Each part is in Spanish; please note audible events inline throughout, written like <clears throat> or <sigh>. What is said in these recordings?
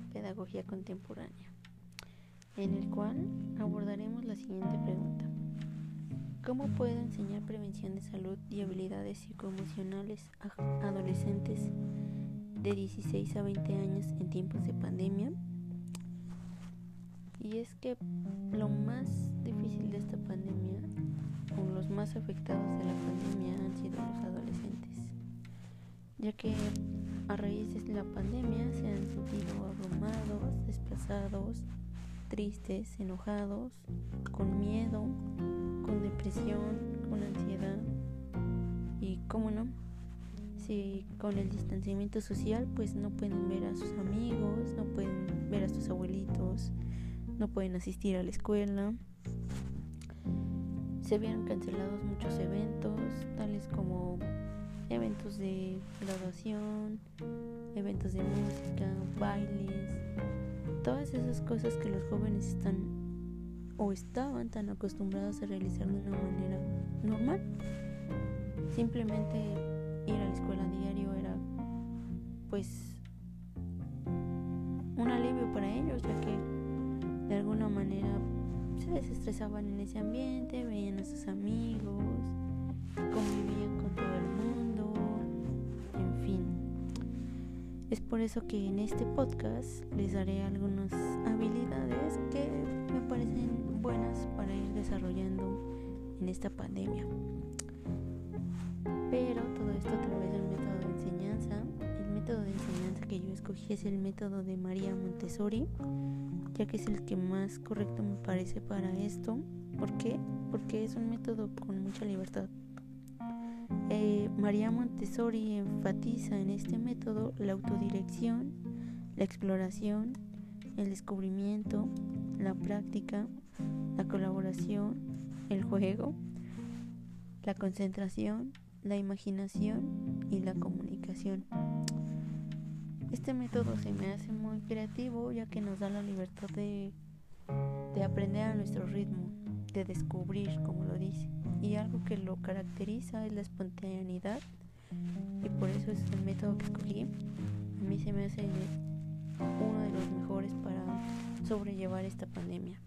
Pedagogía Contemporánea, en el cual abordaremos la siguiente pregunta. ¿Cómo puedo enseñar prevención de salud y habilidades psicoemocionales a adolescentes de 16 a 20 años en tiempos de pandemia? Y es que lo más difícil de esta pandemia, o los más afectados de la pandemia, han sido los adolescentes, ya que a raíz de la pandemia se han sentido abrumados, desplazados, tristes, enojados, con miedo, con depresión, con ansiedad y, cómo no, si con el distanciamiento social pues no pueden ver a sus amigos, no pueden ver a sus abuelitos, no pueden asistir a la escuela. Se vieron cancelados muchos eventos, tales como eventos de graduación, eventos de música, bailes, todas esas cosas que los jóvenes están o estaban tan acostumbrados a realizar de una manera normal. Simplemente ir a la escuela diario era pues un alivio para ellos, ya que de alguna manera se desestresaban en ese ambiente, veían a sus amigos, convivían Es por eso que en este podcast les daré algunas habilidades que me parecen buenas para ir desarrollando en esta pandemia. Pero todo esto a través del método de enseñanza. El método de enseñanza que yo escogí es el método de María Montessori, ya que es el que más correcto me parece para esto. ¿Por qué? Porque es un método con mucha libertad. Eh, María Montessori enfatiza en este método la autodirección, la exploración, el descubrimiento, la práctica, la colaboración, el juego, la concentración, la imaginación y la comunicación. Este método se me hace muy creativo ya que nos da la libertad de, de aprender a nuestro ritmo, de descubrir, como lo dice y algo que lo caracteriza es la espontaneidad y por eso es el método que escogí. A mí se me hace uno de los mejores para sobrellevar esta pandemia.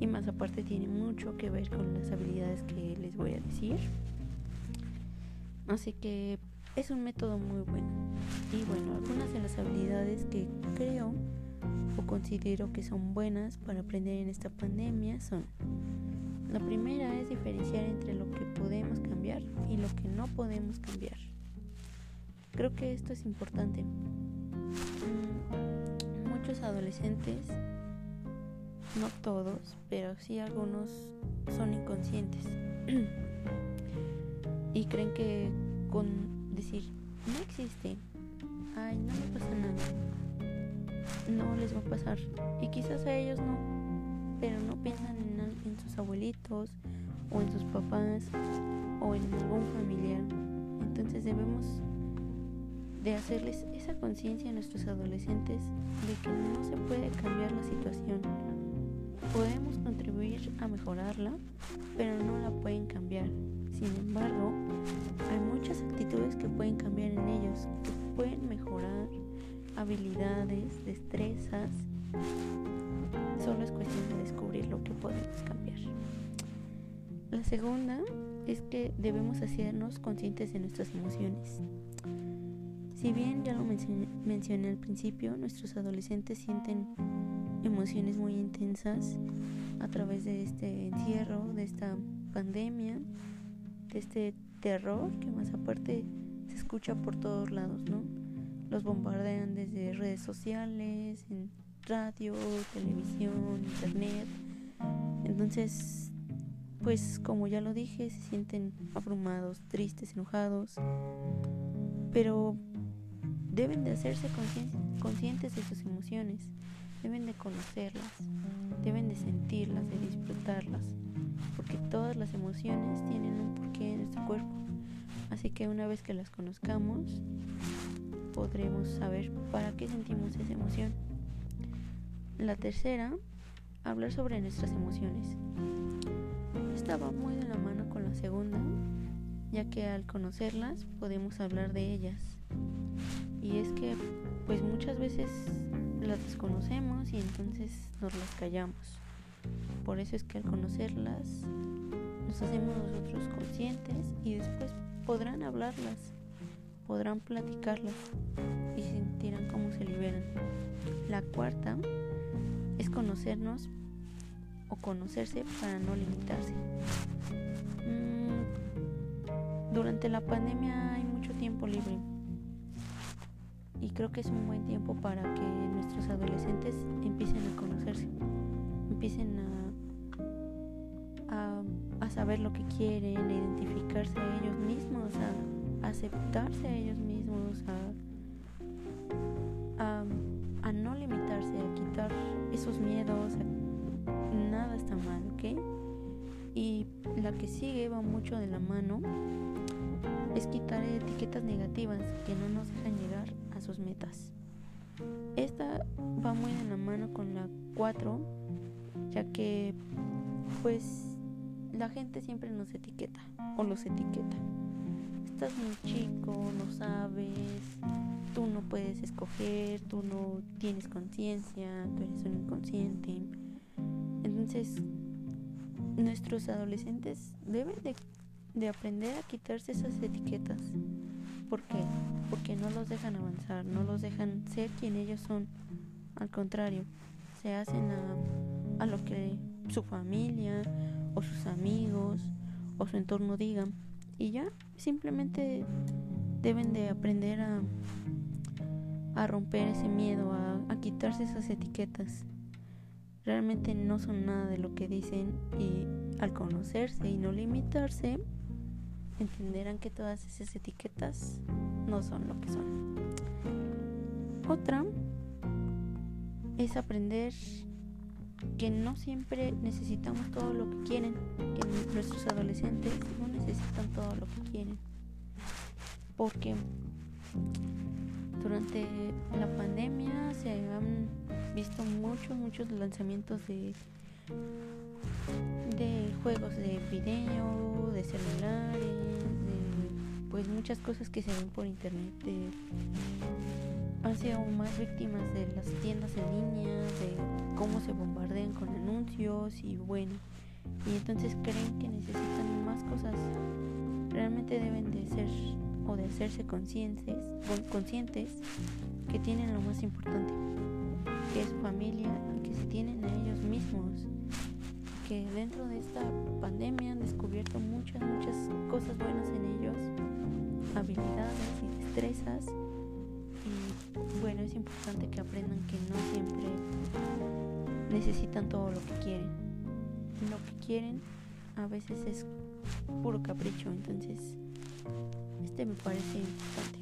Y más aparte tiene mucho que ver con las habilidades que les voy a decir. Así que es un método muy bueno. Y bueno, algunas de las habilidades que creo o considero que son buenas para aprender en esta pandemia son la primera es diferenciar entre lo que podemos cambiar y lo que no podemos cambiar. Creo que esto es importante. Muchos adolescentes, no todos, pero sí algunos son inconscientes <clears throat> y creen que con decir no existe, ay, no me pasa nada, no les va a pasar y quizás a ellos no, pero no piensan en sus abuelitos o en sus papás o en algún familiar. Entonces debemos de hacerles esa conciencia a nuestros adolescentes de que no se puede cambiar la situación. Podemos contribuir a mejorarla, pero no la pueden cambiar. Sin embargo, hay muchas actitudes que pueden cambiar en ellos, que pueden mejorar habilidades, destrezas Solo es cuestión de descubrir lo que podemos cambiar. La segunda es que debemos hacernos conscientes de nuestras emociones. Si bien ya lo mencioné, al principio, nuestros adolescentes sienten emociones muy intensas a través de este encierro, de esta pandemia, de este terror que más aparte se escucha por todos lados, ¿no? Los bombardean desde redes sociales, en radio, televisión, internet. Entonces, pues como ya lo dije, se sienten abrumados, tristes, enojados, pero deben de hacerse conscientes de sus emociones, deben de conocerlas, deben de sentirlas, de disfrutarlas, porque todas las emociones tienen un porqué en nuestro cuerpo. Así que una vez que las conozcamos, podremos saber para qué sentimos esa emoción. La tercera, hablar sobre nuestras emociones. Esta va muy de la mano con la segunda, ya que al conocerlas podemos hablar de ellas. Y es que, pues muchas veces las desconocemos y entonces nos las callamos. Por eso es que al conocerlas nos hacemos nosotros conscientes y después podrán hablarlas, podrán platicarlas y sentirán cómo se liberan. La cuarta es conocernos o conocerse para no limitarse. Mm, durante la pandemia hay mucho tiempo libre y creo que es un buen tiempo para que nuestros adolescentes empiecen a conocerse, empiecen a, a, saber lo que quieren, a identificarse a ellos mismos, a, aceptarse a ellos mismos, a, a, no limitarse, a quitar esos miedos, nada está mal, ¿ok? Y la que sigue va mucho de la mano es quitar etiquetas negativas que no nos dejan llegar a sus metas. Esta va muy de la mano con la 4, ya que pues la gente siempre nos etiqueta o los etiqueta. Estás muy chico, no sabes, tú no puedes escoger, tú no tienes conciencia, tú eres un inconsciente. Entonces, nuestros adolescentes deben de de aprender a quitarse esas etiquetas. ¿Por qué? Porque no los dejan avanzar, no los dejan ser quien ellos son. Al contrario, se hacen a, a lo que su familia o sus amigos o su entorno digan. Y ya simplemente deben de aprender a, a romper ese miedo, a, quitarse esas etiquetas. Realmente no son nada de lo que dicen y al conocerse y no limitarse, entenderán que todas esas etiquetas no son lo que son. Otra es aprender que no siempre necesitamos todo lo que quieren, nuestros adolescentes necesitan todo lo que quieren. Porque durante la pandemia se han visto muchos, muchos lanzamientos de de juegos de video, de celulares, de pues muchas cosas que se ven por internet. De, han sido más víctimas de las tiendas en línea, de cómo se bombardean con anuncios y bueno. Y entonces creen que necesitan más cosas. Realmente deben de ser o de hacerse conscientes, conscientes que tienen lo más importante, que es familia y que se tienen a ellos mismos que dentro de esta pandemia han descubierto muchas, muchas cosas buenas en ellos, habilidades y destrezas. Y bueno, es importante que aprendan que no siempre necesitan todo lo que quieren. Lo quieren a veces es puro capricho, entonces este me parece importante.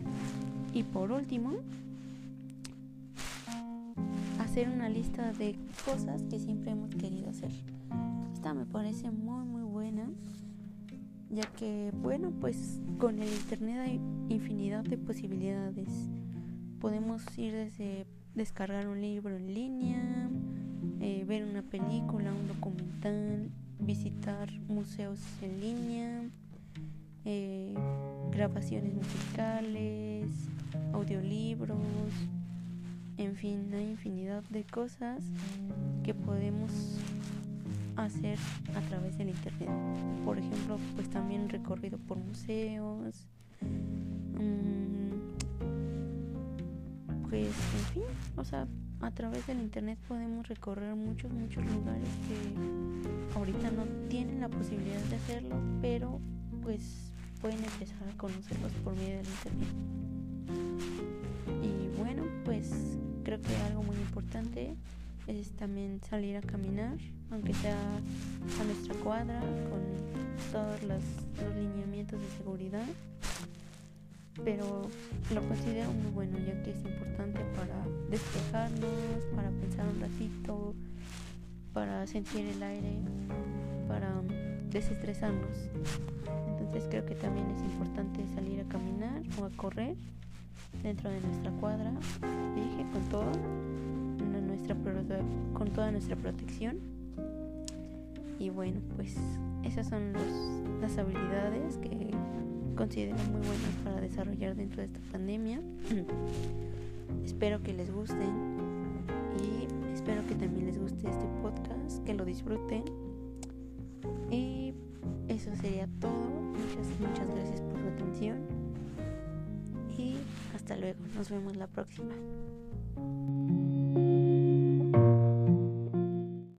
Y por último, hacer una lista de cosas que siempre hemos querido hacer me parece muy muy buena ya que bueno pues con el internet hay infinidad de posibilidades podemos ir desde descargar un libro en línea eh, ver una película un documental visitar museos en línea eh, grabaciones musicales audiolibros en fin hay infinidad de cosas que podemos hacer a través del internet. Por ejemplo, pues también recorrido por museos. Pues en fin, o sea, a través del internet podemos recorrer muchos, muchos lugares que ahorita no tienen la posibilidad de hacerlo, pero pues pueden empezar a conocerlos por medio del internet. Y bueno, pues creo que algo muy importante es también salir a caminar, aunque sea a nuestra cuadra, con todos los, lineamientos de seguridad. Pero lo considero muy bueno, ya que es importante para despejarnos, para pensar un ratito, para sentir el aire, para desestresarnos. Entonces creo que también es importante salir a caminar o a correr dentro de nuestra cuadra, dije, con todo con toda nuestra protección. Y bueno, pues esas son las habilidades que considero muy buenas para desarrollar dentro de esta pandemia. <clears throat> Espero que les gusten Y espero que también les guste este podcast, que lo disfruten. Y eso sería todo. Muchas, muchas gracias por su atención. Y hasta luego. Nos vemos la próxima.